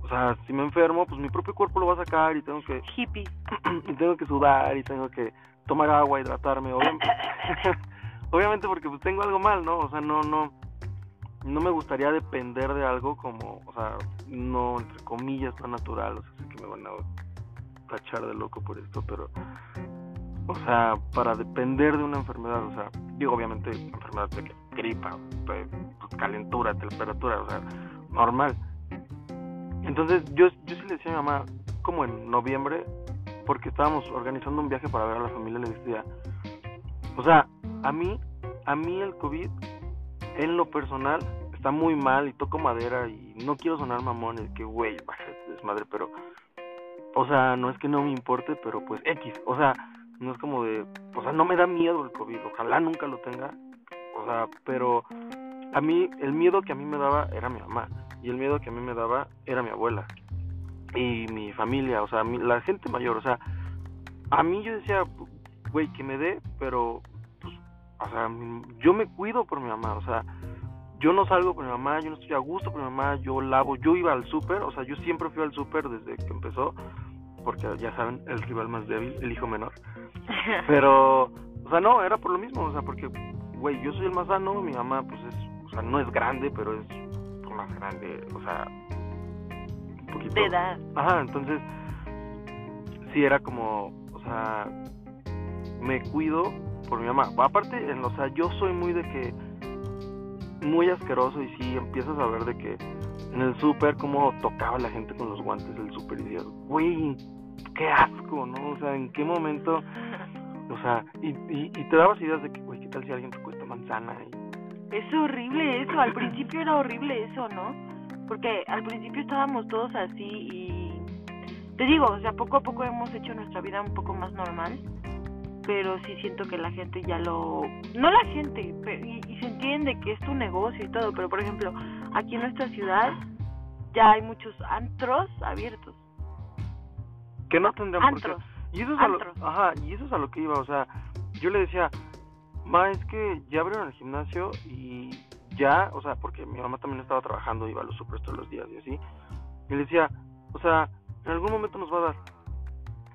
o sea si me enfermo pues mi propio cuerpo lo va a sacar y tengo que hippie y tengo que sudar y tengo que tomar agua hidratarme obviamente obviamente porque pues tengo algo mal, ¿no? O sea, no, no, no me gustaría depender de algo como, o sea, no, entre comillas, tan natural, o sea, sé que me van a tachar de loco por esto, pero, o sea, para depender de una enfermedad, o sea, digo, obviamente, enfermedad de gripa, pues, calentura, temperatura, o sea, normal. Entonces, yo, yo sí le decía a mi mamá, como en noviembre, porque estábamos organizando un viaje para ver a la familia, le decía, o sea, a mí, a mí el COVID, en lo personal, está muy mal y toco madera y no quiero sonar mamón, es que, güey, desmadre, pero, o sea, no es que no me importe, pero pues X, o sea, no es como de, o sea, no me da miedo el COVID, ojalá nunca lo tenga, o sea, pero a mí, el miedo que a mí me daba era mi mamá, y el miedo que a mí me daba era mi abuela, y mi familia, o sea, la gente mayor, o sea, a mí yo decía, güey, que me dé, pero o sea, yo me cuido por mi mamá, o sea, yo no salgo con mi mamá, yo no estoy a gusto con mi mamá, yo lavo, yo iba al súper, o sea, yo siempre fui al súper desde que empezó, porque ya saben, el rival más débil, el hijo menor. Pero, o sea, no, era por lo mismo, o sea, porque, güey, yo soy el más sano, mi mamá, pues es, o sea, no es grande, pero es más grande, o sea, un poquito. De edad. Ajá, entonces, sí era como, o sea, me cuido por mi mamá. Aparte, en, o sea, yo soy muy de que muy asqueroso y si empiezas a ver de que en el súper como tocaba la gente con los guantes del súper y decías, güey, qué asco, ¿no? O sea, ¿en qué momento? O sea, y, y, y te dabas ideas de que, güey, ¿qué tal si alguien te cuesta manzana? Y... Es horrible eso, al principio era horrible eso, ¿no? Porque al principio estábamos todos así y te digo, o sea, poco a poco hemos hecho nuestra vida un poco más normal, pero sí siento que la gente ya lo... No la gente, y, y se entiende que es tu negocio y todo, pero por ejemplo, aquí en nuestra ciudad ya hay muchos antros abiertos. Que no por qué. Antros. Y eso es a lo, Antros. ajá, y eso es a lo que iba, o sea, yo le decía, ma, es que ya abrieron el gimnasio y ya, o sea, porque mi mamá también estaba trabajando, iba a los supers todos los días y así, y le decía, o sea, en algún momento nos va a dar,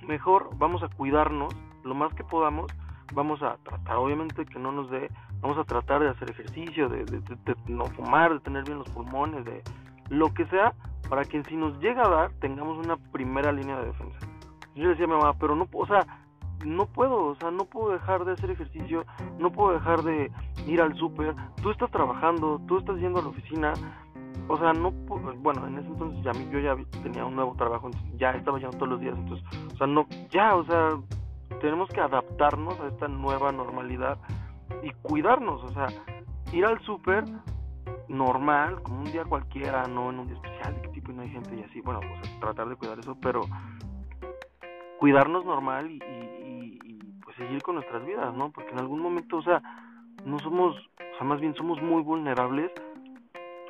mejor vamos a cuidarnos lo más que podamos, vamos a tratar, obviamente que no nos dé, vamos a tratar de hacer ejercicio, de, de, de- de no fumar, de tener bien los pulmones, de lo que sea, para que si nos llega a dar, tengamos una primera línea de defensa. Yo le decía a mi mamá, pero no, o sea, no puedo, o sea, no puedo dejar de hacer ejercicio, no puedo dejar de ir al súper, tú estás trabajando, tú estás yendo a la oficina, o sea, no, bueno, en ese entonces ya yo ya tenía un nuevo trabajo, ya estaba yendo todos los días, entonces, o sea, no, ya, o sea, tenemos que adaptarnos a esta nueva normalidad y cuidarnos, o sea, ir al súper normal, como un día cualquiera, no en un día especial, de qué tipo y no hay gente y así, bueno, o sea, tratar de cuidar eso, pero cuidarnos normal y, pues seguir con nuestras vidas, ¿no? Porque en algún momento, o sea, no somos, o sea, más bien somos muy vulnerables,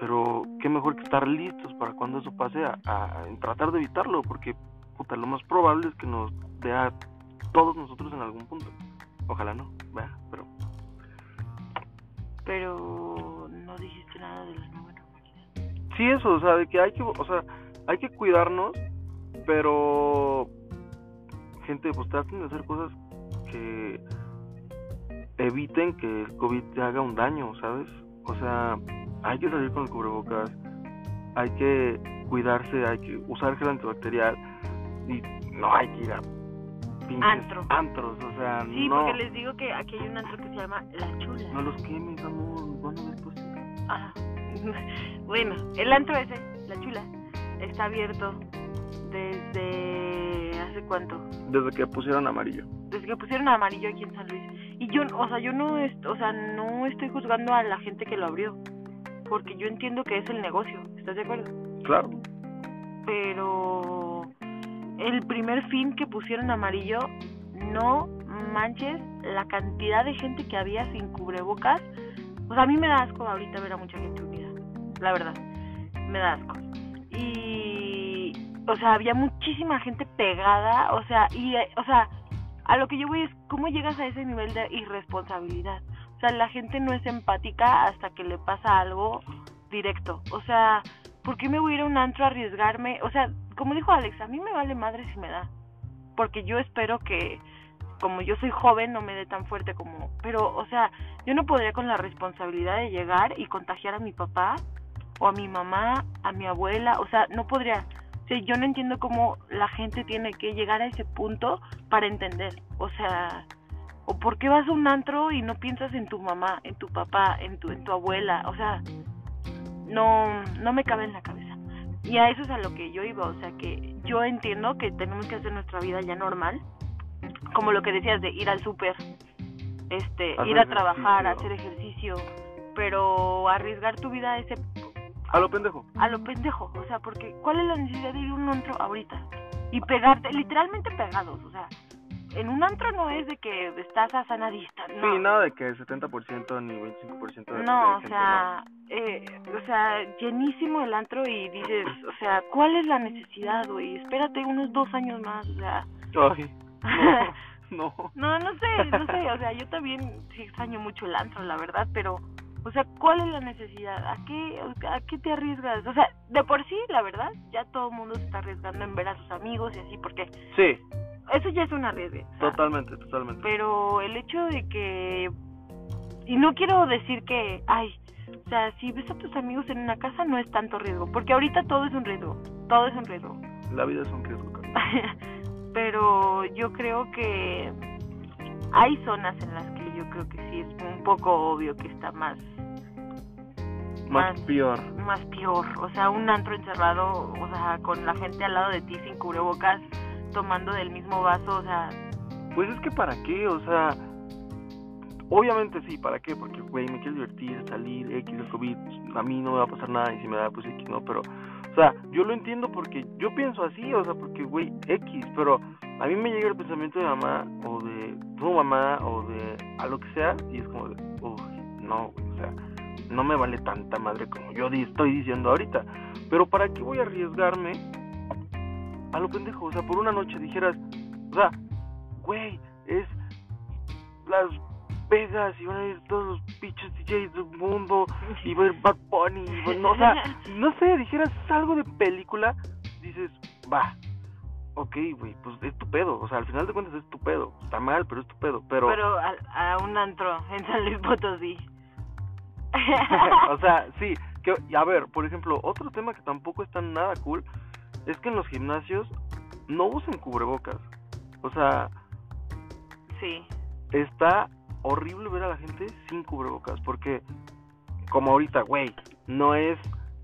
pero qué mejor que estar listos para cuando eso pase a, a- a tratar de evitarlo, porque puta, lo más probable es que nos dé a todos nosotros en algún punto. Ojalá no, ¿verdad? Pero Pero no dijiste nada de las nuevas normalidades. sí eso, o sea, de que hay que, o sea, hay que cuidarnos, pero gente, pues traten de hacer cosas que eviten que el COVID te haga un daño, ¿sabes? O sea, hay que salir con el cubrebocas, hay que cuidarse, hay que usar gel antibacterial y no hay que ir a Antro. antros, o sea, Sí, no, porque les digo que aquí hay un antro que se llama La Chula. no los quemes, amor, van a después. Ah. bueno, el antro ese, La Chula, está abierto desde hace cuánto? Desde que pusieron amarillo. Desde que pusieron amarillo aquí en San Luis. Y yo, o sea, yo no, o sea, no estoy juzgando a la gente que lo abrió, porque yo entiendo que es el negocio, ¿estás de acuerdo? Claro. Pero el primer fin que pusieron amarillo, no manches la cantidad de gente que había sin cubrebocas. O sea, a mí me da asco ahorita ver a mucha gente unida, la verdad, me da asco. Y, o sea, había muchísima gente pegada, o sea, y, o sea, a lo que yo voy es, ¿cómo llegas a ese nivel de irresponsabilidad? O sea, la gente no es empática hasta que le pasa algo directo. O sea, ¿por qué me voy a ir a un antro a arriesgarme? O sea, como dijo Alex, a mí me vale madre si me da. Porque yo espero que, como yo soy joven, no me dé tan fuerte como... Pero, o sea, yo no podría con la responsabilidad de llegar y contagiar a mi papá o a mi mamá, a mi abuela. O sea, no podría. O sea, yo no entiendo cómo la gente tiene que llegar a ese punto para entender. O sea, o por qué vas a un antro y no piensas en tu mamá, en tu papá, en tu, en tu abuela. O sea, no, no me cabe en la cabeza. Y a eso es a lo que yo iba, o sea que yo entiendo que tenemos que hacer nuestra vida ya normal, como lo que decías de ir al súper, este, Hacer ir a trabajar, ejercicio. hacer ejercicio, pero arriesgar tu vida a ese A lo pendejo. a lo pendejo, o sea, porque ¿cuál es la necesidad de ir a un antro ahorita? Y pegarte, literalmente pegados, o sea, en un antro no es de que estás a sana distancia, no. Sí, nada de que 70% ni 25% de, No, de o sea, eh, o sea, llenísimo el antro y dices, o sea, ¿cuál es la necesidad, güey? Espérate unos dos años más, o sea. no. Ay, no, no. no, no sé, no sé, o sea, yo también sí extraño mucho el antro, la verdad, pero, o sea, ¿cuál es la necesidad? ¿A qué, a qué te arriesgas? O sea, de por sí, la verdad, ya todo el mundo se está arriesgando en ver a sus amigos y así, porque Sí, eso ya es un arriesgue. o sea, totalmente, totalmente. pero el hecho de que y no quiero decir que ay o sea si ves a tus amigos en una casa no es tanto riesgo porque ahorita todo es un riesgo todo es un riesgo La vida es un riesgo. Pero yo creo que hay zonas en las que yo creo que sí es un poco obvio que está más Más Más. peor. más peor o sea un antro encerrado o sea con la gente al lado de ti sin cubrebocas tomando del mismo vaso o sea Pues es que para qué, o sea, obviamente sí, ¿para qué? Porque, güey, me quiero divertir, salir, X, el COVID, a mí no me va a pasar nada y si me da, pues X, no, pero, sea, yo lo entiendo porque yo pienso así, o sea, porque, güey, X, pero a mí me llega el pensamiento de mamá o de tu mamá o de a lo que sea y es como de, uff, no, o sea, no me vale tanta madre como yo estoy diciendo ahorita, pero ¿para qué voy a arriesgarme a lo pendejo? O sea, por una noche dijeras, o sea, güey, es Las Vegas y van a ir todos los pinches DJs del mundo y va a ir Bad Bunny, y no, o sea, no sé, dijeras algo de película, dices, va, ok, güey, pues es tu pedo, o sea, al final de cuentas es tu pedo, está mal, pero es tu pedo, pero... Pero a, a un antro en San Luis Potosí. o sea, sí, que, a ver, por ejemplo, otro tema que tampoco está nada cool es que en los gimnasios no usen cubrebocas. O sea, sí. Está horrible ver a la gente sin cubrebocas porque como ahorita, güey, no es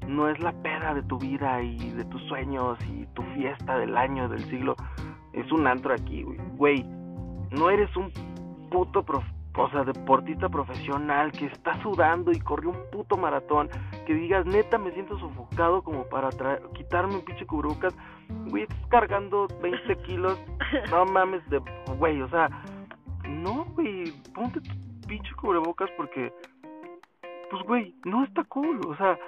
no es la peda de tu vida y de tus sueños y tu fiesta del año del siglo. Es un antro aquí, güey. No eres un puto prof o sea, deportista profesional que está sudando y corrió un puto maratón, que digas, neta, me siento sofocado como para quitarme un pinche cubrebocas, güey, cargando 20 kilos, no mames, de, güey, o sea, no, güey, ponte tu pinche cubrebocas porque, pues, güey, no está cool, o sea,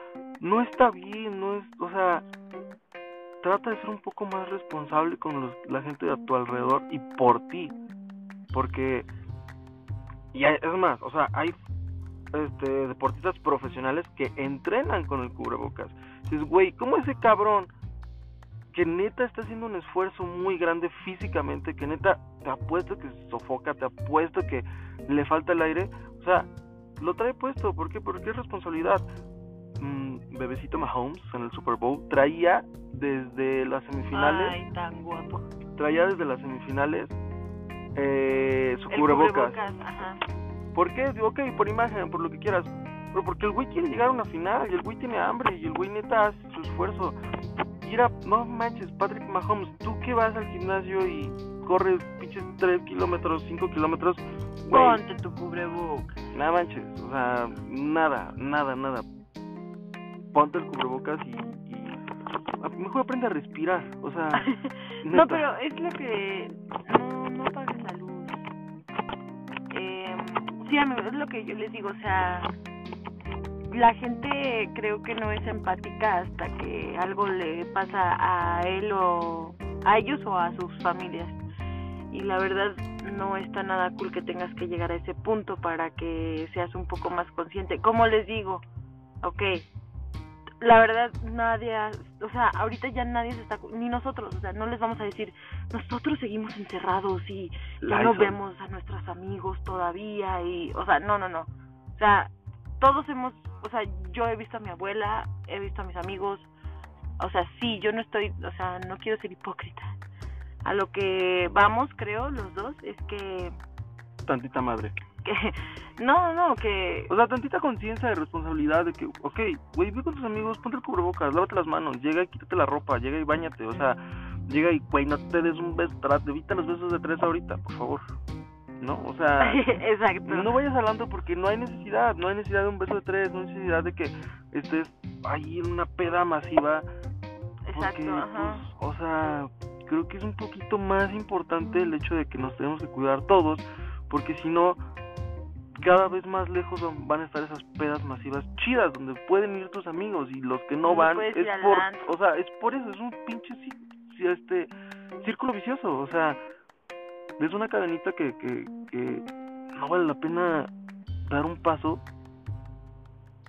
no está bien, no es, o sea, trata de ser un poco más responsable con los, la gente de tu alrededor y por ti, porque y es más, o sea, hay este, deportistas profesionales que entrenan con el cubrebocas. Dices, güey, ¿cómo ese cabrón que neta está haciendo un esfuerzo muy grande físicamente, que neta te apuesto que se sofoca, te apuesto que le falta el aire, o sea, lo trae puesto, ¿por qué? Porque es responsabilidad. Mm, bebecito Mahomes en el Super Bowl traía desde las semifinales. Ay, tan guapo. Traía desde las semifinales eh, su cubrebocas. ¿Por qué? Digo, ok, por imagen, por lo que quieras. Pero porque el güey quiere llegar a una final y el güey tiene hambre y el güey neta hace su esfuerzo. No manches, Patrick Mahomes, tú que vas al gimnasio y corres pinches 3 kilómetros, 5 kilómetros. Ponte tu cubrebocas. Nada manches, o sea, nada, nada, nada. Ponte el cubrebocas y, y mejor aprende a respirar, o sea. no, pero es lo que no, no apagues la luz. Eh, sí, es lo que yo les digo, o sea, la gente creo que no es empática hasta que algo le pasa a él o a ellos o a sus familias. Y la verdad no está nada cool que tengas que llegar a ese punto para que seas un poco más consciente. Como les digo, ok, la verdad nadie, o sea, ahorita ya nadie se está, ni nosotros, o sea, no les vamos a decir, nosotros seguimos encerrados y ya no vemos a nuestros amigos todavía y, o sea, no, no, no, o sea, todos hemos, o sea, yo he visto a mi abuela, he visto a mis amigos, o sea, sí, yo no estoy, o sea, no quiero ser hipócrita. A lo que vamos, creo, los dos, es que... Tantita madre no, no, que... O sea, tantita conciencia de responsabilidad de que, ok, güey, ve con tus amigos, ponte el cubrebocas, lávate las manos, llega y quítate la ropa, llega y bañate, o sea, llega y, güey, no te des un beso, evita los besos de tres ahorita, por favor. ¿No? O sea, Exacto. no vayas hablando porque no hay necesidad, no hay necesidad de un beso de tres, no hay necesidad de que estés ahí en una peda masiva. Porque, Exacto, pues, o sea, creo que es un poquito más importante el hecho de que nos tenemos que cuidar todos, porque si no, cada vez más lejos van a estar esas pedas masivas chidas donde pueden ir tus amigos y los que no van es por o sea es por eso es un pinche este círculo vicioso o sea es una cadenita que, que, que no vale la pena dar un paso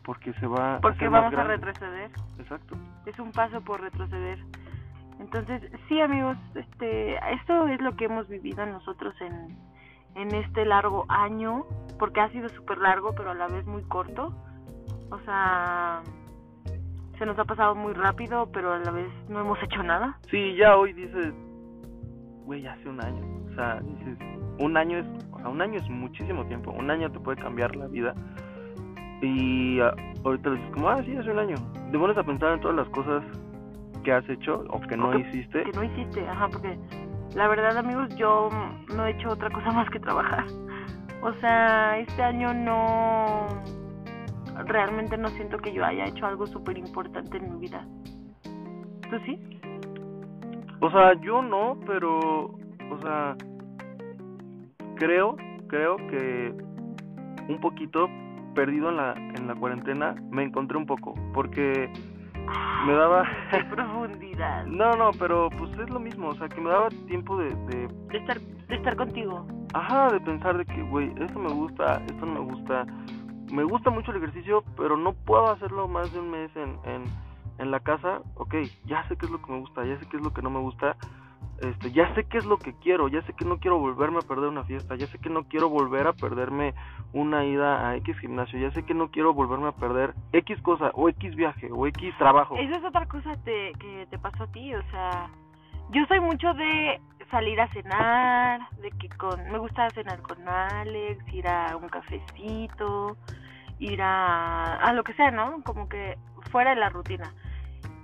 porque se va porque vamos a retroceder exacto es un paso por retroceder entonces sí amigos este esto es lo que hemos vivido nosotros en en este largo año, porque ha sido súper largo, pero a la vez muy corto. O sea, se nos ha pasado muy rápido, pero a la vez no hemos hecho nada. Sí, ya hoy dices, güey, hace un año. O sea, dices, un año es, o sea, un año es muchísimo tiempo. Un año te puede cambiar la vida. Y uh, ahorita dices como, ah, sí, hace un año. Te pones a pensar en todas las cosas que has hecho o que no hiciste. Que no hiciste, ajá, porque la verdad amigos, yo no he hecho otra cosa más que trabajar. O sea, este año no, realmente no siento que yo haya hecho algo súper importante en mi vida. ¿Tú sí? O sea, yo no, pero, o sea, creo, creo que un poquito perdido en la, en la cuarentena me encontré un poco, porque me daba... Qué profundidad. no, no, pero pues es lo mismo, o sea, que me daba tiempo de... De, de estar, de estar contigo. Ajá, de pensar de que, güey, esto me gusta, esto no me gusta. Me gusta mucho el ejercicio, pero no puedo hacerlo más de un mes en, en, en la casa. Ok, ya sé qué es lo que me gusta, ya sé qué es lo que no me gusta este, ya sé qué es lo que quiero, ya sé que no quiero volverme a perder una fiesta, ya sé que no quiero volver a perderme una ida a X gimnasio, ya sé que no quiero volverme a perder X cosa, o X viaje, o X trabajo. Esa es otra cosa te, que te pasó a ti, o sea, yo soy mucho de salir a cenar, de que con, me gusta cenar con Alex, ir a un cafecito, ir a, a lo que sea, ¿no? Como que fuera de la rutina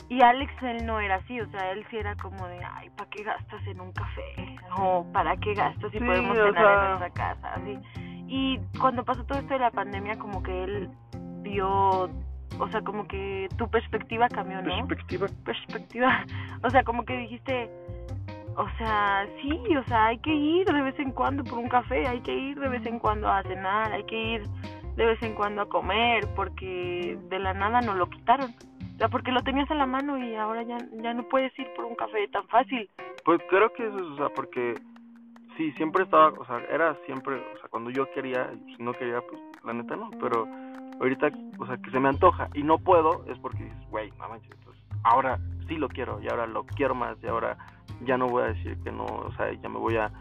y Alex, él no era así, o sea, él sí era como de, ay, ¿para qué gastas en un café? O ¿para qué gastas si podemos cenar en nuestra casa? Así. Y cuando pasó todo esto de la pandemia, como que él vio, o sea, como que tu perspectiva cambió, ¿no? Perspectiva. Perspectiva. O sea, como que dijiste, o sea, sí, o sea, hay que ir de vez en cuando por un café, hay que ir de vez en cuando a cenar, hay que ir de vez en cuando a comer, porque de la nada nos lo quitaron. O sea, porque lo tenías a la mano y ahora ya, ya no puedes ir por un café tan fácil. Pues creo que eso es, o sea, porque sí, siempre estaba, o sea, era siempre, o sea, cuando yo quería, si no quería, pues la neta no, pero ahorita, o sea, que se me antoja y no puedo, es porque dices, güey, no manches, pues ahora sí lo quiero y ahora lo quiero más y ahora ya no voy a decir que no, o sea, ya me voy a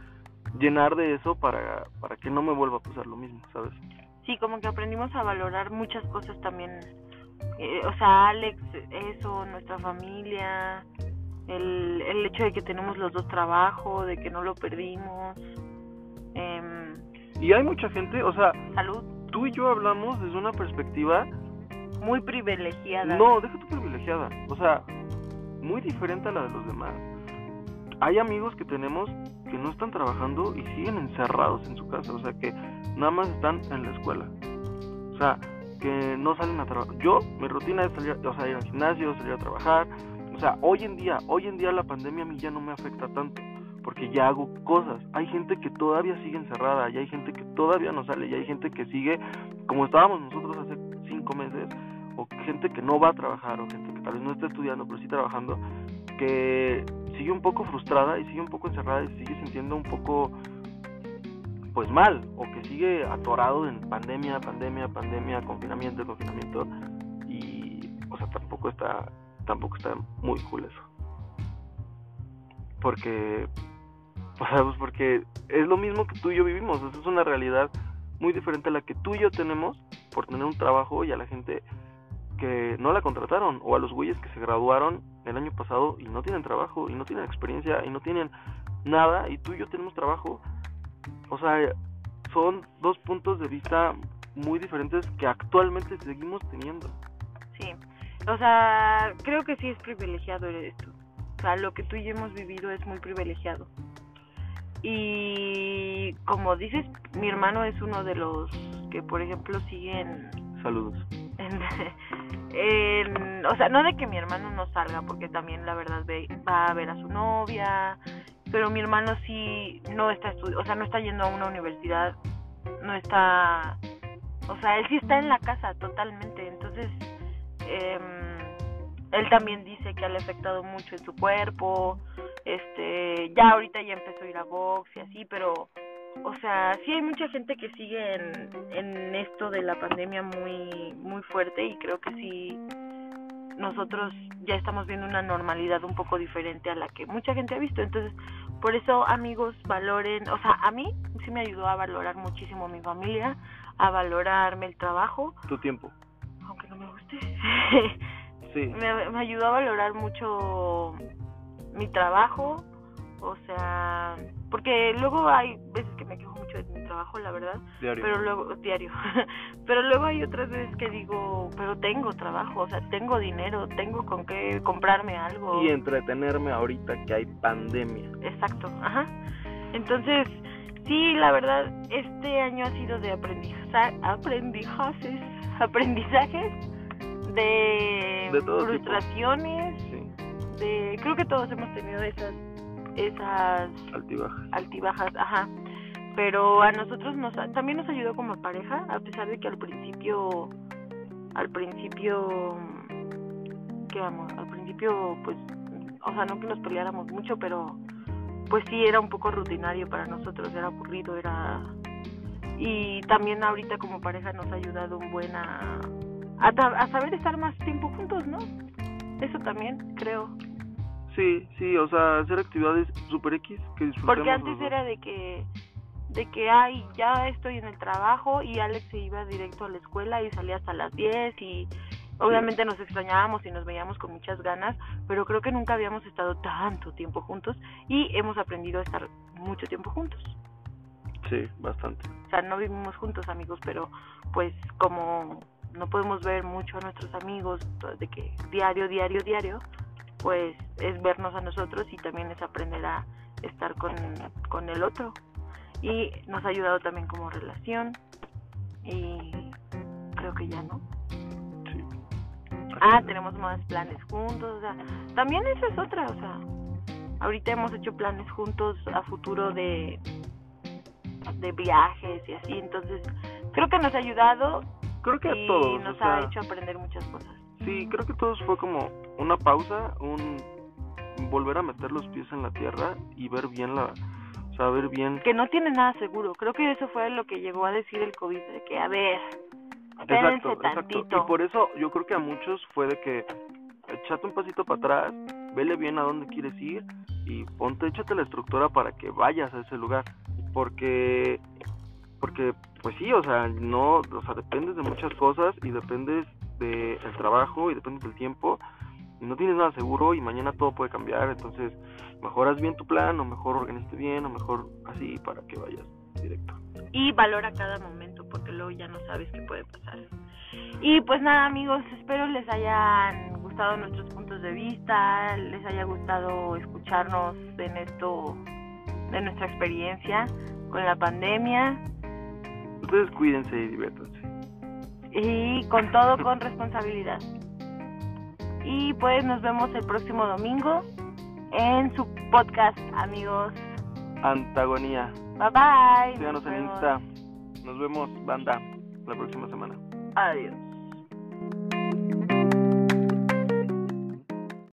llenar de eso para, para que no me vuelva a pasar lo mismo, ¿sabes? Sí, como que aprendimos a valorar muchas cosas también eh, o sea, Alex, eso, nuestra familia, el, el hecho de que tenemos los dos trabajo, de que no lo perdimos. Eh, y hay mucha gente, o sea, salud. Tú y yo hablamos desde una perspectiva muy privilegiada. No, déjate privilegiada, o sea, muy diferente a la de los demás. Hay amigos que tenemos que no están trabajando y siguen encerrados en su casa, o sea, que nada más están en la escuela. O sea, que no salen a trabajar. Yo, mi rutina es salir, al gimnasio, salir a trabajar. O sea, hoy en día, hoy en día la pandemia a mí ya no me afecta tanto, porque ya hago cosas. Hay gente que todavía sigue encerrada, y hay gente que todavía no sale, y hay gente que sigue como estábamos nosotros hace cinco meses, o gente que no va a trabajar, o gente que tal vez no está estudiando, pero sí trabajando, que sigue un poco frustrada y sigue un poco encerrada y sigue sintiendo un poco pues mal o que sigue atorado en pandemia, pandemia, pandemia, confinamiento, confinamiento y o sea, tampoco está tampoco está muy cool eso. Porque o sea, pues porque es lo mismo que tú y yo vivimos, es una realidad muy diferente a la que tú y yo tenemos por tener un trabajo y a la gente que no la contrataron o a los güeyes que se graduaron el año pasado y no tienen trabajo y no tienen experiencia y no tienen nada y tú y yo tenemos trabajo o sea, son dos puntos de vista muy diferentes que actualmente seguimos teniendo. Sí, o sea, creo que sí es privilegiado esto. O sea, lo que tú y yo hemos vivido es muy privilegiado. Y como dices, mi hermano es uno de los que, por ejemplo, siguen... Saludos. En, o sea, no de que mi hermano no salga, porque también la verdad va a ver a su novia, pero mi hermano sí no está o sea, no está yendo a una universidad, no está, o sea, él sí está en la casa totalmente, entonces eh, él también dice que le ha afectado mucho en su cuerpo, este, ya ahorita ya empezó a ir a box y así, pero, o sea, sí hay mucha gente que sigue en, en esto de la pandemia muy, muy fuerte y creo que sí nosotros ya estamos viendo una normalidad un poco diferente a la que mucha gente ha visto. Entonces, por eso, amigos, valoren, o sea, a mí sí me ayudó a valorar muchísimo mi familia, a valorarme el trabajo. Tu tiempo. Aunque no me guste. sí. Me, me ayudó a valorar mucho mi trabajo, o sea, porque luego hay veces que me quejo mucho de mi trabajo, la verdad, Diario. pero luego diario, pero luego hay otras veces que digo, pero tengo trabajo, o sea, tengo dinero, tengo con qué comprarme algo. Y entretenerme ahorita que hay pandemia. Exacto, ajá. Entonces, sí, la verdad, este año ha sido de aprendizaje, aprendizajes, aprendizajes, de, De frustraciones, Sí, de, creo que todos hemos tenido esas, esas altibajas. altibajas, ajá. Pero a nosotros nos ha- también nos ayudó como pareja, a pesar de que al principio, al principio, ¿qué vamos? Al principio, pues, o sea, no que nos peleáramos mucho, pero pues sí era un poco rutinario para nosotros, era aburrido, era y también ahorita como pareja nos ha ayudado un buen a, a, a saber estar más tiempo juntos, ¿no? Eso también creo. Sí, sí, o sea, hacer actividades super X que disfrutemos. Porque antes era de que, de que, ay, ya estoy en el trabajo y Alex se iba directo a la escuela y salía hasta las 10 y obviamente nos extrañábamos y nos veíamos con muchas ganas, pero creo que nunca habíamos estado tanto tiempo juntos y hemos aprendido a estar mucho tiempo juntos. Sí, bastante. O sea, no vivimos juntos amigos, pero pues como no podemos ver mucho a nuestros amigos de que diario, diario, diario, pues es vernos a nosotros y también es aprender a estar con, con el otro. Y nos ha ayudado también como relación y creo que ya no. Sí. Ah, tenemos más planes juntos, o sea, también esa es otra, o sea, ahorita hemos hecho planes juntos a futuro de de viajes y así, entonces creo que nos ha ayudado Creo que a y todos. nos o sea, ha hecho aprender muchas cosas. Sí, creo que todos fue como una pausa, un volver a meter los pies en la tierra y ver bien la, o ver bien. Que no tiene nada seguro, creo que eso fue lo que llegó a decir el COVID, de que a ver, Exacto, exacto. tantito. Y por eso yo creo que a muchos fue de que echate un pasito para atrás, vele bien a dónde quieres ir y ponte, échate la estructura para que vayas a ese lugar, porque porque pues sí, o sea, no, o sea, dependes de muchas cosas y dependes del trabajo y dependes del tiempo no tienes nada seguro y mañana todo puede cambiar, entonces mejoras bien tu plan o mejor organizaste bien o mejor así para que vayas directo. y valora cada momento porque luego ya no sabes qué puede pasar. Y pues nada amigos, espero les hayan gustado nuestros puntos de vista, les haya gustado escucharnos en esto, de nuestra experiencia con la pandemia Ustedes cuídense y diviértanse. y con todo con responsabilidad. Y pues nos vemos el próximo domingo en su podcast amigos. Antagonía. Bye bye. Síganos Nos en. Insta. Nos vemos, banda, la próxima semana. Adiós.